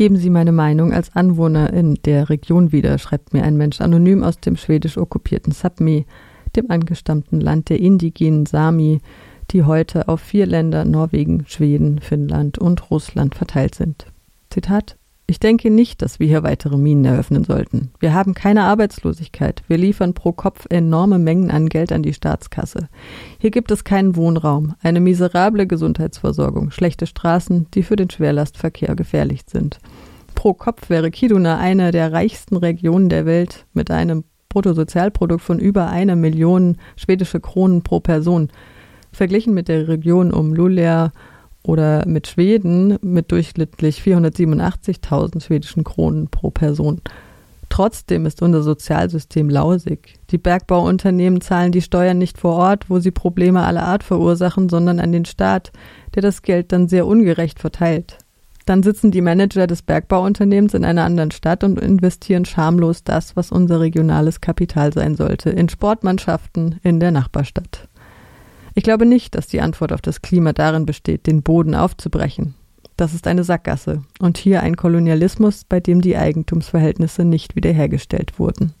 Geben Sie meine Meinung als Anwohner in der Region wieder, schreibt mir ein Mensch anonym aus dem schwedisch okkupierten Sapmi, dem angestammten Land der indigenen Sami, die heute auf vier Länder Norwegen, Schweden, Finnland und Russland verteilt sind. Zitat ich denke nicht, dass wir hier weitere Minen eröffnen sollten. Wir haben keine Arbeitslosigkeit. Wir liefern pro Kopf enorme Mengen an Geld an die Staatskasse. Hier gibt es keinen Wohnraum, eine miserable Gesundheitsversorgung, schlechte Straßen, die für den Schwerlastverkehr gefährlich sind. Pro Kopf wäre Kiduna eine der reichsten Regionen der Welt mit einem Bruttosozialprodukt von über einer Million schwedische Kronen pro Person. Verglichen mit der Region um Luleå oder mit Schweden mit durchschnittlich 487.000 schwedischen Kronen pro Person. Trotzdem ist unser Sozialsystem lausig. Die Bergbauunternehmen zahlen die Steuern nicht vor Ort, wo sie Probleme aller Art verursachen, sondern an den Staat, der das Geld dann sehr ungerecht verteilt. Dann sitzen die Manager des Bergbauunternehmens in einer anderen Stadt und investieren schamlos das, was unser regionales Kapital sein sollte, in Sportmannschaften in der Nachbarstadt. Ich glaube nicht, dass die Antwort auf das Klima darin besteht, den Boden aufzubrechen. Das ist eine Sackgasse und hier ein Kolonialismus, bei dem die Eigentumsverhältnisse nicht wiederhergestellt wurden.